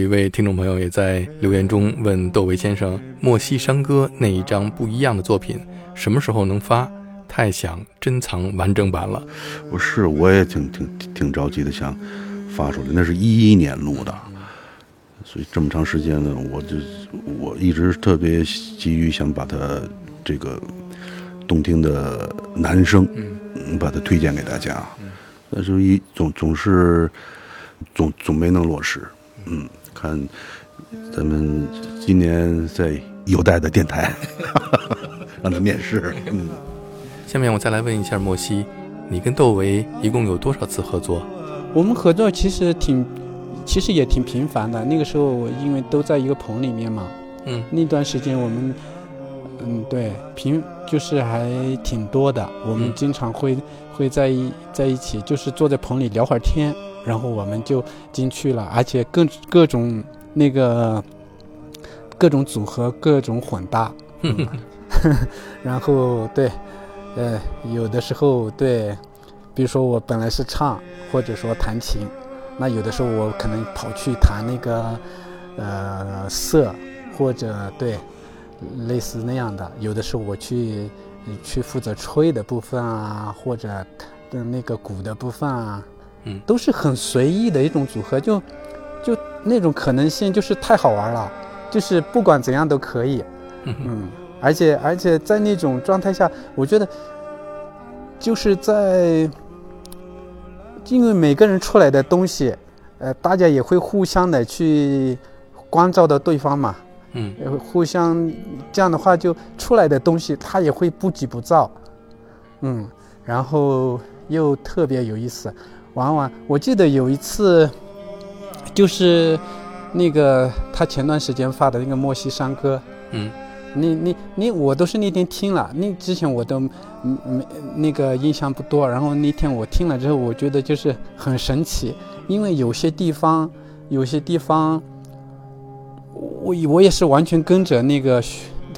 一位听众朋友也在留言中问窦唯先生，《莫西山歌》那一张不一样的作品什么时候能发？太想珍藏完整版了。不是，我也挺挺挺着急的，想发出来。那是一一年录的，所以这么长时间呢，我就我一直特别急于想把它这个动听的男声，嗯，把它推荐给大家。但是，一总总是总总没能落实。嗯，看咱们今年在有待的电台 让他面试。嗯。下面我再来问一下莫西，你跟窦唯一共有多少次合作？我们合作其实挺，其实也挺频繁的。那个时候因为都在一个棚里面嘛，嗯，那段时间我们，嗯，对，频就是还挺多的。我们经常会会在一在一起，就是坐在棚里聊会儿天，然后我们就进去了，而且各各种那个各种组合，各种混搭，然后对。呃，有的时候对，比如说我本来是唱，或者说弹琴，那有的时候我可能跑去弹那个呃瑟，或者对，类似那样的。有的时候我去去负责吹的部分啊，或者的那个鼓的部分啊，嗯，都是很随意的一种组合，就就那种可能性就是太好玩了，就是不管怎样都可以，嗯。而且而且在那种状态下，我觉得就是在，因为每个人出来的东西，呃，大家也会互相的去关照到对方嘛，嗯，互相这样的话，就出来的东西他也会不急不躁，嗯，然后又特别有意思。往往我记得有一次，就是那个他前段时间发的那个《莫西山歌》，嗯。你你你我都是那天听了，那之前我都没那个印象不多。然后那天我听了之后，我觉得就是很神奇，因为有些地方有些地方，我我也是完全跟着那个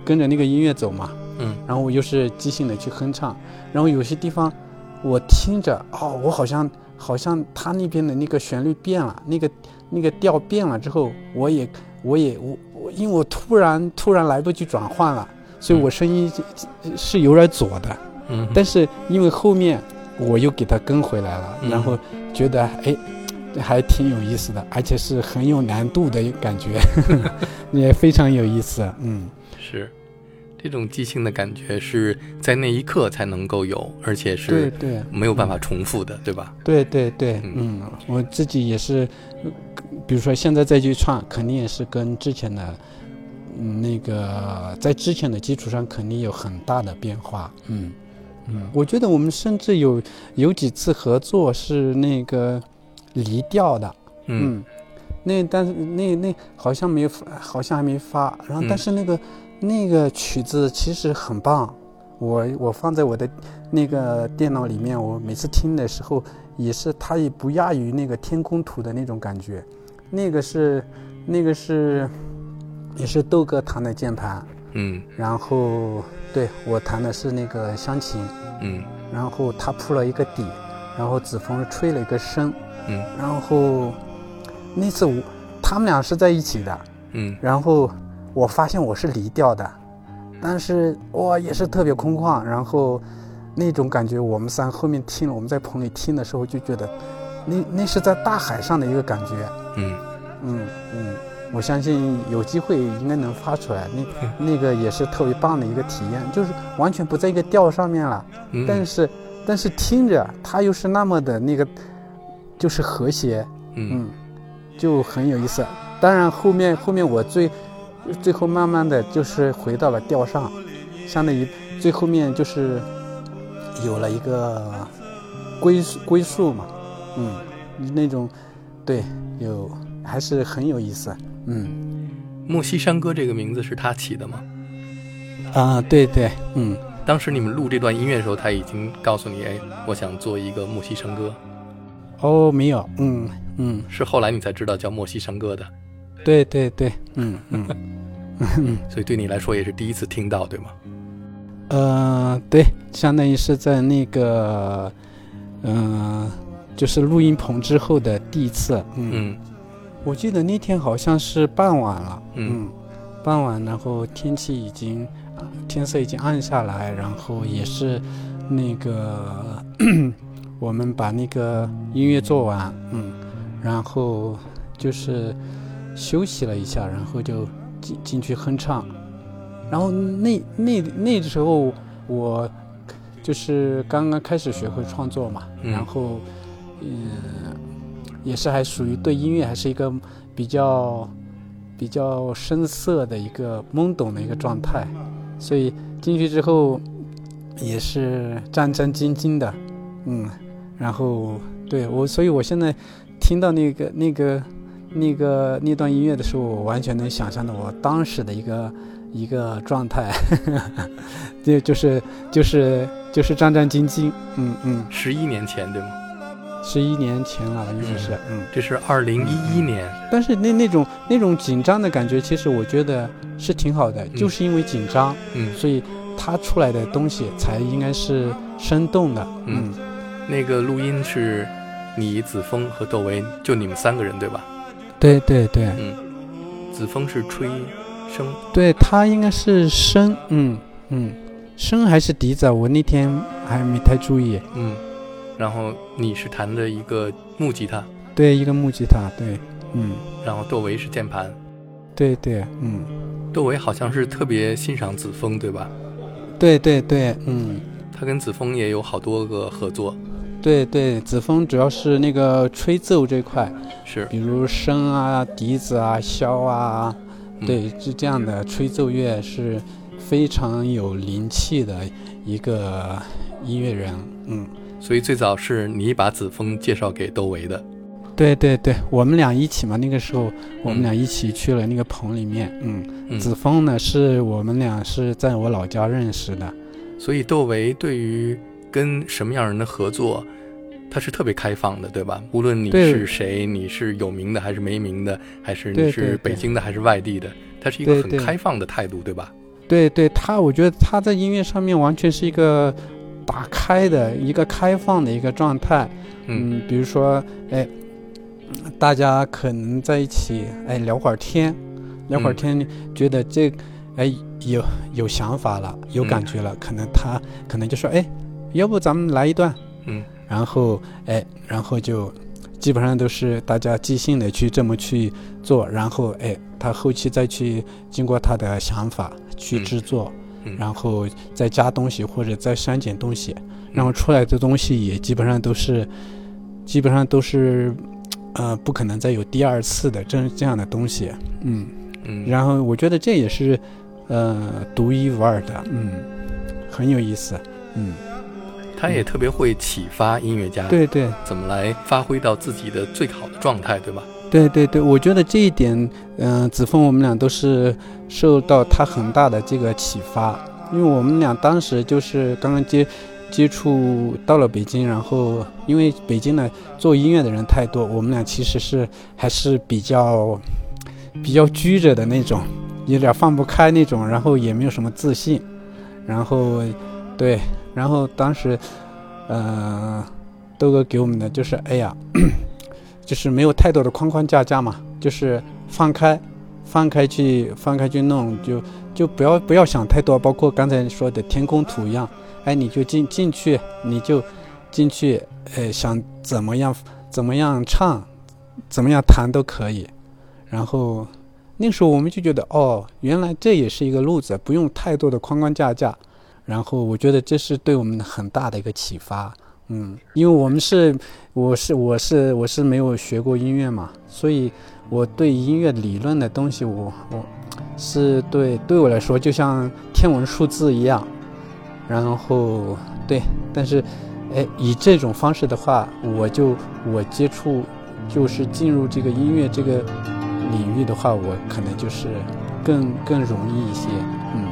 跟着那个音乐走嘛，嗯，然后我又是即兴的去哼唱，然后有些地方我听着哦，我好像好像他那边的那个旋律变了，那个那个调变了之后，我也我也我我。因为我突然突然来不及转换了，所以我声音是有点左的。嗯，但是因为后面我又给他跟回来了，然后觉得哎，还挺有意思的，而且是很有难度的感觉，也非常有意思。嗯，是，这种即兴的感觉是在那一刻才能够有，而且是对对没有办法重复的，对吧？对对对，嗯，我自己也是。比如说现在再去唱，肯定也是跟之前的，嗯，那个在之前的基础上肯定有很大的变化。嗯嗯，我觉得我们甚至有有几次合作是那个离调的。嗯，那但是那那好像没有，好像还没发。然后但是那个那个曲子其实很棒，我我放在我的那个电脑里面，我每次听的时候也是，它也不亚于那个天空图的那种感觉。那个是，那个是，也是豆哥弹的键盘，嗯，然后对我弹的是那个湘琴，嗯，然后他铺了一个底，然后子枫吹了一个声，嗯，然后那次我他们俩是在一起的，嗯，然后我发现我是离调的，但是哇也是特别空旷，然后那种感觉我们三后面听了，我们在棚里听的时候就觉得。那那是在大海上的一个感觉，嗯嗯嗯，我相信有机会应该能发出来。那那个也是特别棒的一个体验，就是完全不在一个调上面了，但是但是听着它又是那么的那个，就是和谐，嗯，就很有意思。当然后面后面我最最后慢慢的就是回到了调上，相当于最后面就是有了一个归归宿嘛。嗯，那种，对，有还是很有意思。嗯，莫西山歌这个名字是他起的吗？啊，对对，嗯。当时你们录这段音乐的时候，他已经告诉你，哎，我想做一个莫西山歌。哦，没有，嗯嗯，是后来你才知道叫莫西山歌的。对对对，嗯嗯，所以对你来说也是第一次听到，对吗？呃，对，相当于是在那个，嗯。就是录音棚之后的第一次，嗯，我记得那天好像是傍晚了，嗯。傍晚，然后天气已经，啊天色已经暗下来，然后也是那个 我们把那个音乐做完，嗯，然后就是休息了一下，然后就进进去哼唱，然后那那那时候我就是刚刚开始学会创作嘛，嗯。然后嗯，也是还属于对音乐还是一个比较比较生涩的一个懵懂的一个状态，所以进去之后也是战战兢兢的，嗯，然后对我，所以我现在听到那个那个那个那段音乐的时候，我完全能想象到我当时的一个一个状态，就就是就是就是战战兢兢，嗯嗯，十一年前对吗？十一年前了，应该是，嗯。这是二零一一年，但是那那种那种紧张的感觉，其实我觉得是挺好的，嗯。就是因为紧张，嗯，所以它出来的东西才应该是生动的。嗯。那个录音是你、子枫和窦唯，就你们三个人对吧？对对对嗯，子枫是吹笙，对，他应该是笙，嗯嗯，笙还是笛子啊？我那天还没太注意。嗯，然后你是弹的一个木吉他，对，一个木吉他，对，嗯，然后窦唯是键盘。对对，嗯，窦唯好像是特别欣赏子枫，对吧？对对对，嗯。他跟子枫也有好多个合作，对对，子枫主要是那个吹奏这块，是，比如笙啊、笛子啊、箫啊，嗯对，是这样的吹奏乐是非常有灵气的一个音乐人。嗯，所以最早是你把子枫介绍给窦唯的。对对对，我们俩一起嘛，那个时候我们嗯俩一起去了那个棚里面。嗯，嗯，子枫呢是我们俩是在我老家认识的。所以窦唯对于跟什么样人的合作，他是特别开放的，对吧？无论你是谁，你是有名的还是没名的，还是你是北京的还是外地的，他是一个很开放的态度，对吧？对对，他我觉得他在音乐上面完全是一个打开的一个开放的一个状态。嗯嗯，比如说，哎，大家可能在一起，哎，聊会儿天，聊会儿嗯天，觉得这，哎，有有想法了，有感嗯觉了，可能他可能就说，哎，要不咱们来一段，嗯。然后，哎，然后就基本上都是大家即兴的去这么去做，然后，哎，他后期再去经过他的想法去嗯。制作，嗯，然后再加东西或者再删减东西，然后出来的东西也基本上都是，基本上都是，呃，不可能再有第二次的这这样的东西，嗯，嗯，然后我觉得这也是，呃，独一无二的，嗯，很有意思，嗯，他也特别会启发音乐家，对对怎么来发挥到自己的最好的状态，对吧？对对对，我觉得这一点，嗯、子枫我们俩都是受到他很大的这个启发，因为我们俩当时就是刚刚接接触到了北京，然后因为北京呢做音乐的人太多，我们俩其实是还是比较比较拘着的那种，有点放不开那种，然后也没有什么自信，然后对，然后当时，呃，豆哥给我们的就是，哎呀。就是没有太多的框框架架嘛，就是放开，放开去放开去弄，就就不要不要想太多，包括刚才说的天空图一样，哎，你就进进去，你就进去，呃，想怎么样怎么样唱，怎么样弹都可以。然后那时候我们就觉得，哦，原来这也是一个路子，不用太多的框框架架。然后我觉得这是对我们很大的一个启发。嗯，因为我们是，我是我是我是没有学过音乐嘛，所以我对音乐理论的东西我，我是对对我来说就像天文数字一样，然后对，但是，哎，以这种方式的话，我就我接触就是进入这个音乐这个领域的话，我可能就是更更容易一些，嗯。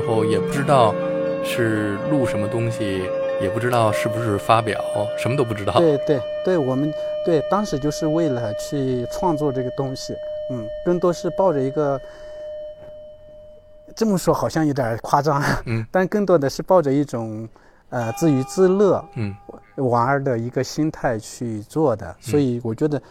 时候也不知道是录什么东西，也不知道是不是发表，什么都不知道。对对对，我们对当时就是为了去创作这个东西，嗯，更多是抱着一个。这么说好像有点夸张，嗯，但更多的是抱着一种，呃，自娱自乐，嗯，玩儿的一个心态去做的，所以我觉得，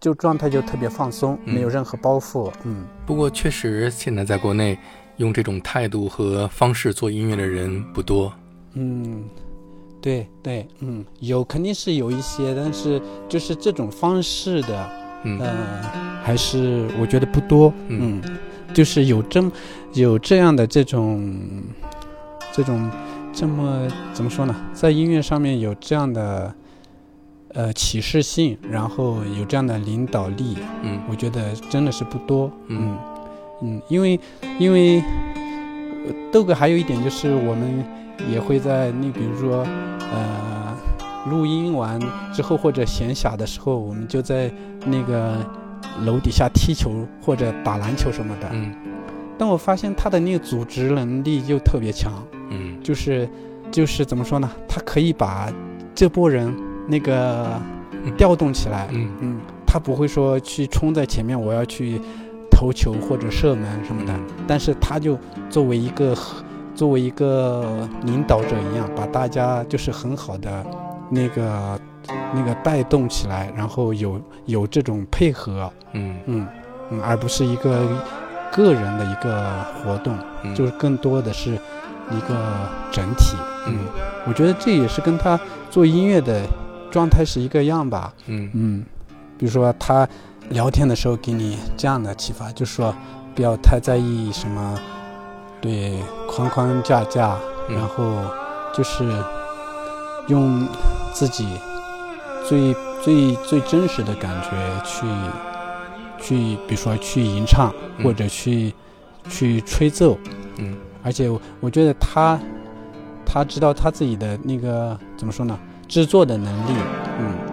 就状态就特别放松，没有任何包袱，嗯。不过确实，现在在国内用这种态度和方式做音乐的人不多。嗯，对对，嗯，有肯定是有一些，但是就是这种方式的，嗯，还是我觉得不多，嗯。就是有这么有这样的这种这种这么怎么说呢？在音乐上面有这样的呃启示性，然后有这样的领导力，嗯，我觉得真的是不多，嗯嗯，因为因为豆哥还有一点就是，我们也会在那比如说呃录音完之后或者闲暇的时候，我们就在那个。楼底下踢球或者打篮球什么的，嗯，但我发现他的那个组织能力就特别强，嗯，就是就是怎么说呢？他可以把这波人那个调动起来，嗯嗯，他不会说去冲在前面，我要去投球或者射门什么的，但是他就作为一个作为一个领导者一样，把大家就是很好的那个。那个带动起来，然后有有这种配合，嗯嗯嗯，而不是一个个人的一个活动，就是更多的是一个整体。嗯，我觉得这也是跟他做音乐的状态是一个样吧。嗯嗯，比如说他聊天的时候给你这样的启发，就是说不要太在意什么对框框架架，然后就是用自己。最最最真实的感觉，去去，比如说去吟唱，或者去去吹奏，嗯，而且我觉得他他知道他自己的那个怎么说呢，制作的能力，嗯。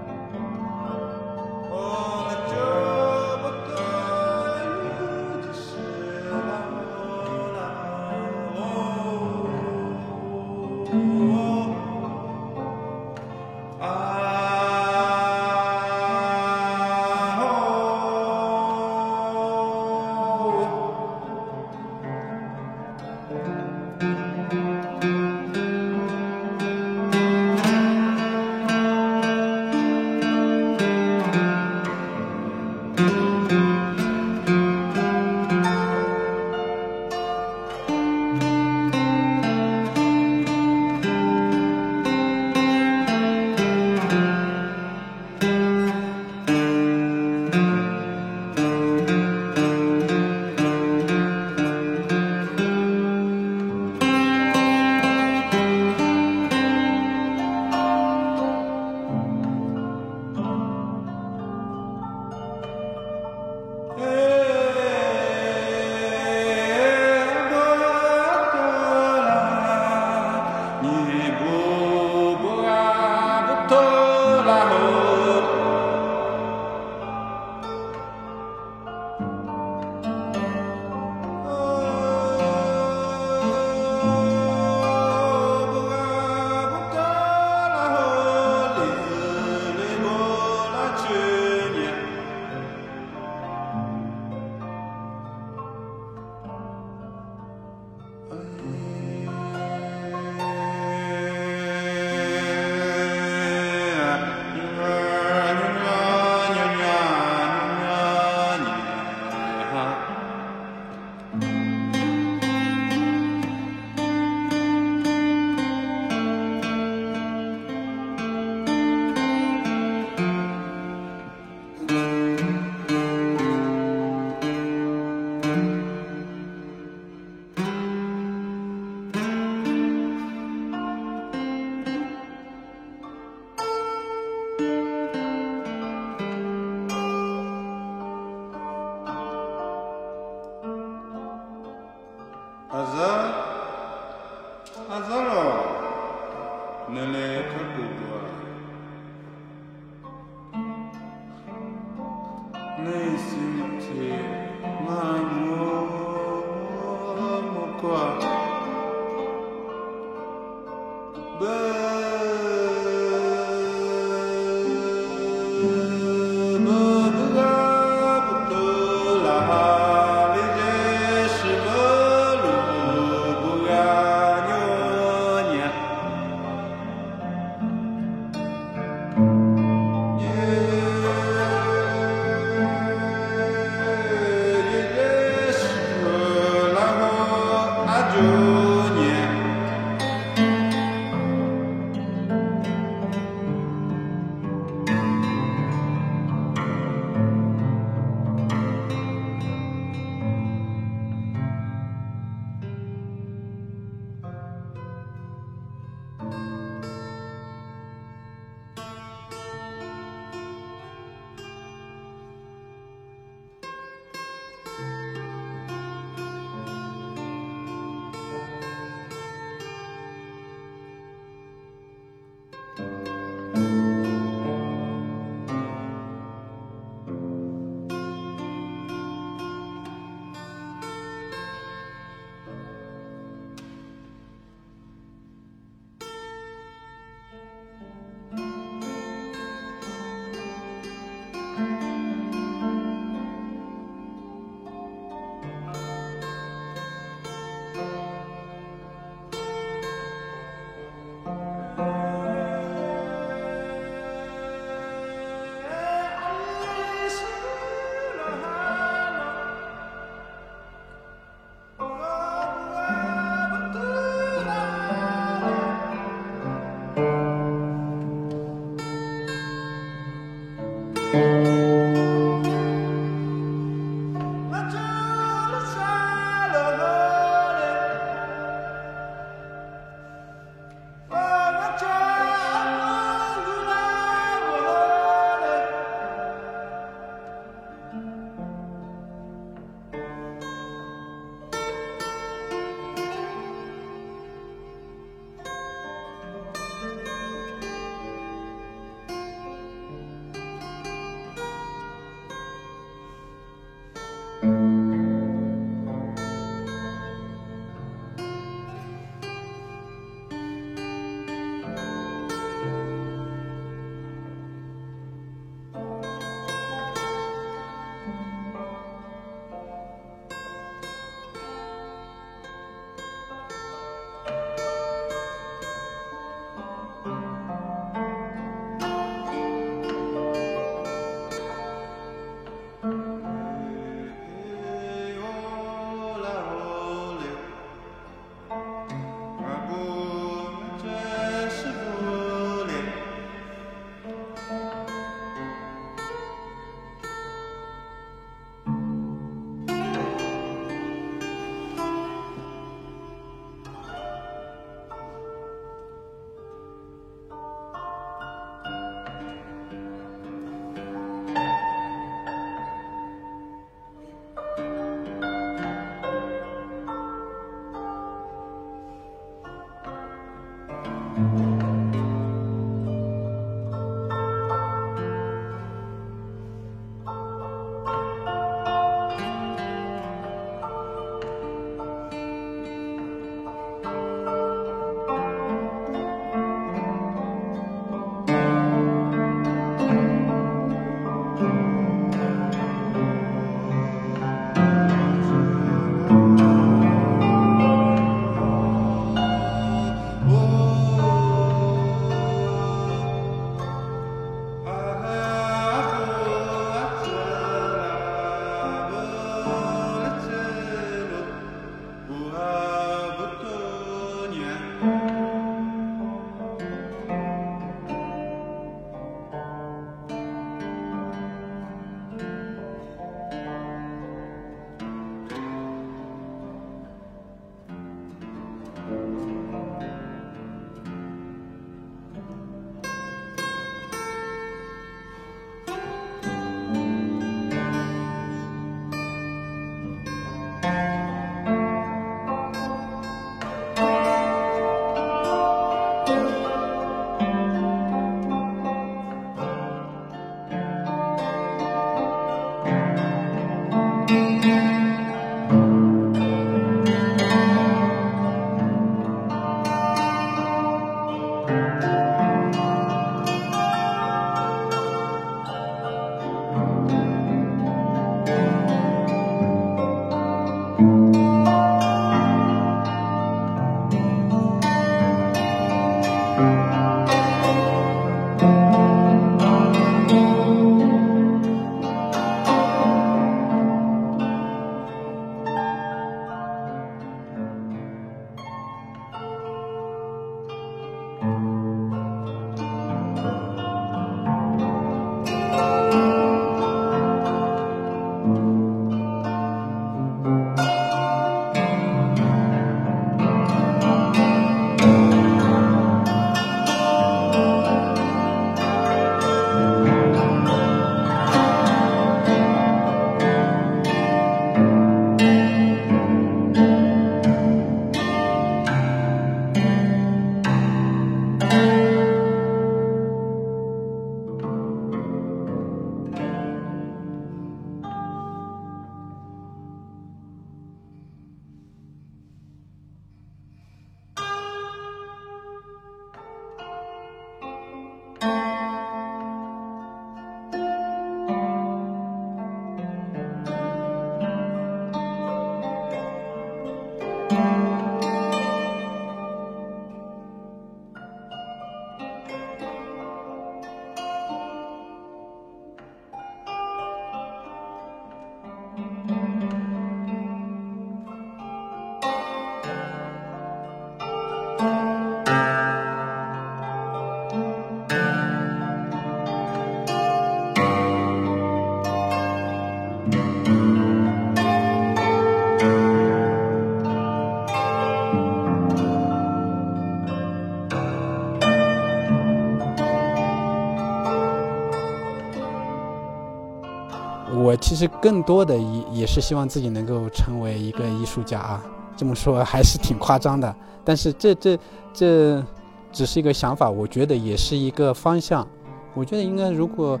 其实更多的也也是希望自己能够成为一个艺术家啊。这么说还是挺夸张的，但是这这这只是一个想法，我觉得也是一个方向。我觉得应该如果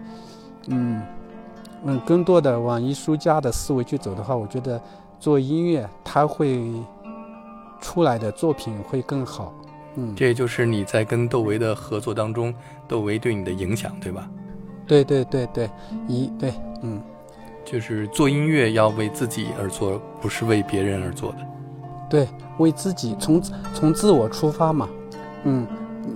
嗯嗯更多的往艺术家的思维去走的话，我觉得做音乐它会出来的作品会更好。嗯，这也就是你在跟窦唯的合作当中，窦唯对你的影响，对吧？对对对对，一对嗯，就是做音乐要为自己而做，不是为别人而做的。对，为自己从从自我出发嘛，嗯，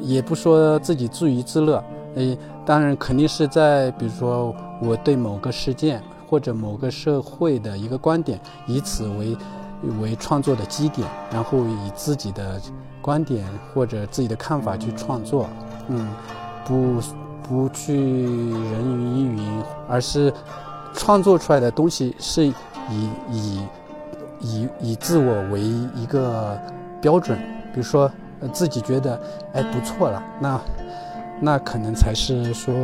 也不说自己自娱自乐，诶，当然肯定是在比如说我对某个事件或者某个社会的一个观点，以此为为创作的基点，然后以自己的观点或者自己的看法去创作，嗯，不不去人云亦云，而是创作出来的东西是以以。以以自我为一个标准，比如说呃自己觉得哎不错了，那那可能才是说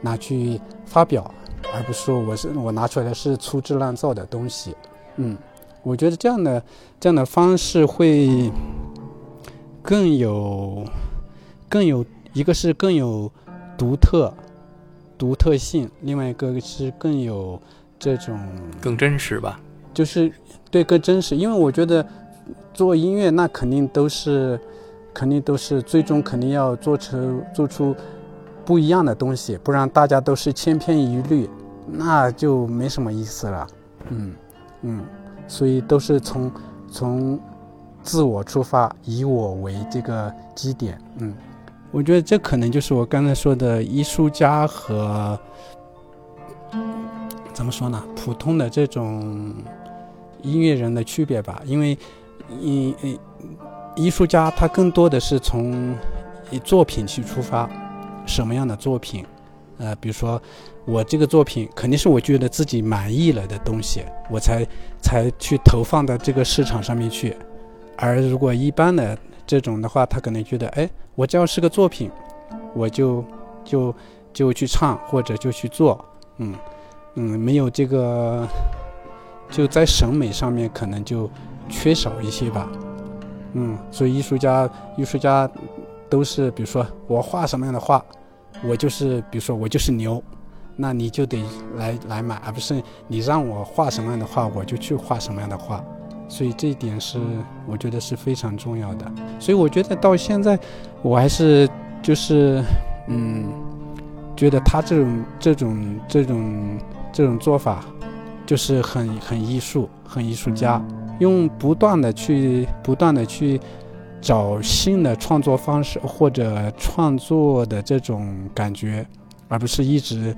拿去发表，而不是说我是我拿出来的是粗制滥造的东西。嗯，我觉得这样的这样的方式会更有更有一个是更有独特独特性，另外一个是更有这种更真实吧。就是对更真实，因为我觉得做音乐那肯定都是，肯定都是最终肯定要做成做出不一样的东西，不然大家都是千篇一律，那就没什么意思了。嗯嗯，所以都是从从自我出发，以我为这个基点。嗯，我觉得这可能就是我刚才说的艺术家和怎么说呢，普通的这种。音乐人的区别吧，因为艺艺艺术家他更多的是从作品去出发，什么样的作品？呃，比如说我这个作品肯定是我觉得自己满意了的东西，我才才去投放到这个市场上面去。而如果一般的这种的话，他可能觉得，哎，我只要是个作品，我就就就去唱或者就去做，嗯嗯，没有这个。就在审美上面可能就缺少一些吧，嗯，所以艺术家艺术家都是，比如说我画什么样的画，我就是比如说我就是牛，那你就得来来买，而不是你让我画什么样的画，我就去画什么样的画。所以这一点是我觉得是非常重要的。所以我觉得到现在我还是就是嗯，觉得他这种这种这种这种做法。就是很很艺术，很艺术家，用不断的去不断的去找新的创作方式或者创作的这种感觉，而不是一直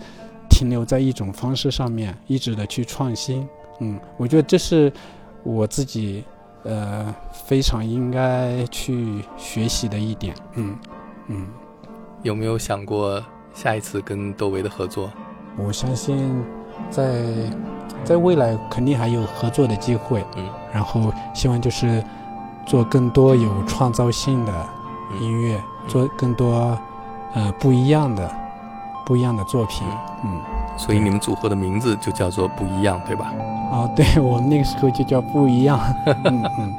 停留在一种方式上面，一直的去创新。嗯，我觉得这是我自己呃非常应该去学习的一点。嗯嗯，有没有想过下一次跟窦唯的合作？我相信在。在未来肯定还有合作的机会，嗯，然后希望就是做更多有创造性的音乐，做更多呃不一样的不一样的作品，嗯，所以你们组合的名字就叫做不一样，对吧？啊，对我们那个时候就叫不一样，嗯 嗯。